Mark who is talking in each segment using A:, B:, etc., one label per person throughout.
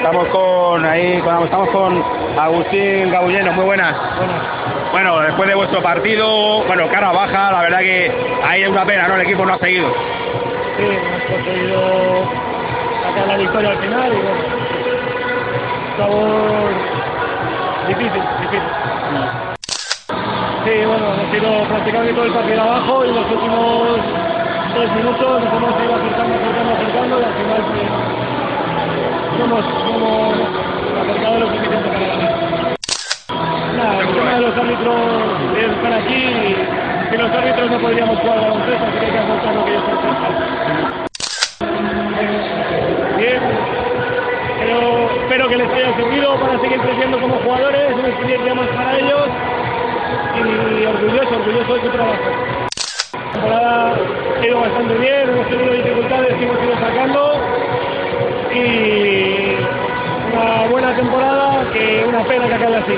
A: Estamos con ahí, estamos con Agustín Gabulleno, muy buenas. Bueno, después de vuestro partido, bueno, cara baja, la verdad que ahí es una pena, ¿no? El equipo no ha seguido.
B: Sí, hemos conseguido sacar la victoria al final y bueno, sabor difícil, difícil. Sí, bueno, hemos ido prácticamente todo el partido abajo y los últimos tres minutos nos hemos ido acercando, acercando, acercando y al final pues, no hemos, no hemos acercado lo suficiente para ganar. Nada, el tema de los árbitros están aquí y sin los árbitros no podríamos jugar al baloncesto, así que hay que aceptar lo que ellos hacen. Bien, pero espero que les haya servido para seguir creciendo como jugadores, una experiencia más para ellos y orgulloso, orgulloso de su trabajo. La temporada ha ido bastante bien, hemos tenido dificultades que hemos ido temporada que una pena que acabe así.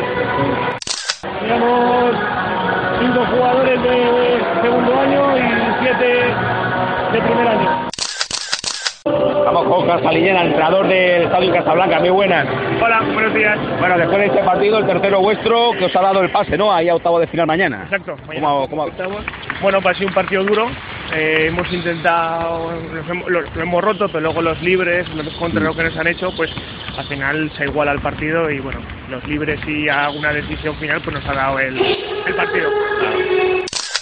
B: Teníamos cinco jugadores de segundo año y siete de primer año.
A: Estamos con Casalillena, el entrenador del Estadio Casablanca, muy buenas.
B: Hola, buenos días.
A: Bueno, después de este partido, el tercero vuestro, que os ha dado el pase, ¿no? Ahí a octavo de final mañana.
B: Exacto. mañana
A: ¿Cómo, cómo.
B: Bueno, pues ha sido un partido duro. Eh, hemos intentado, nos hemos- lo, hemos roto, pero luego los libres, los que nos han hecho, pues al final se iguala el partido y bueno, los libres y alguna decisión final pues nos ha dado el, partido.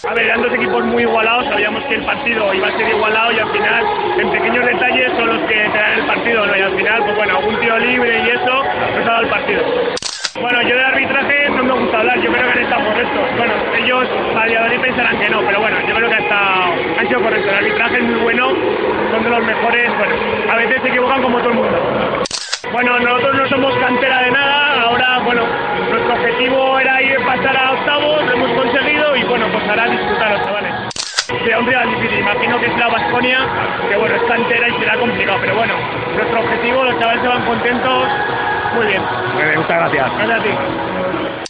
B: A ver, eran dos equipos muy igualados, sabíamos que el partido iba a ser igualado y al final, en pequeños detalles son los que te dan el partido. Y al final, pues bueno, algún tiro libre y eso nos ha dado el partido. Bueno, yo de arbitraje no me gusta hablar, yo creo que han estado correctos. Bueno, ellos, Valladolid pensarán que no, pero bueno, yo creo que ha sido correctos. El arbitraje es muy bueno, son de los mejores, bueno, a veces se equivocan como todo el mundo. Bueno, nosotros no somos cantera de nada, ahora, bueno, nuestro objetivo era ir pasar a octavos, lo hemos conseguido y bueno, pues ahora disfrutar los chavales. Será un rival difícil, imagino que es la Vasconia, que bueno, es cantera y será complicado, pero bueno, nuestro objetivo, los chavales se van contentos, muy bien.
A: Muy bien, muchas gracias.
B: Gracias a ti.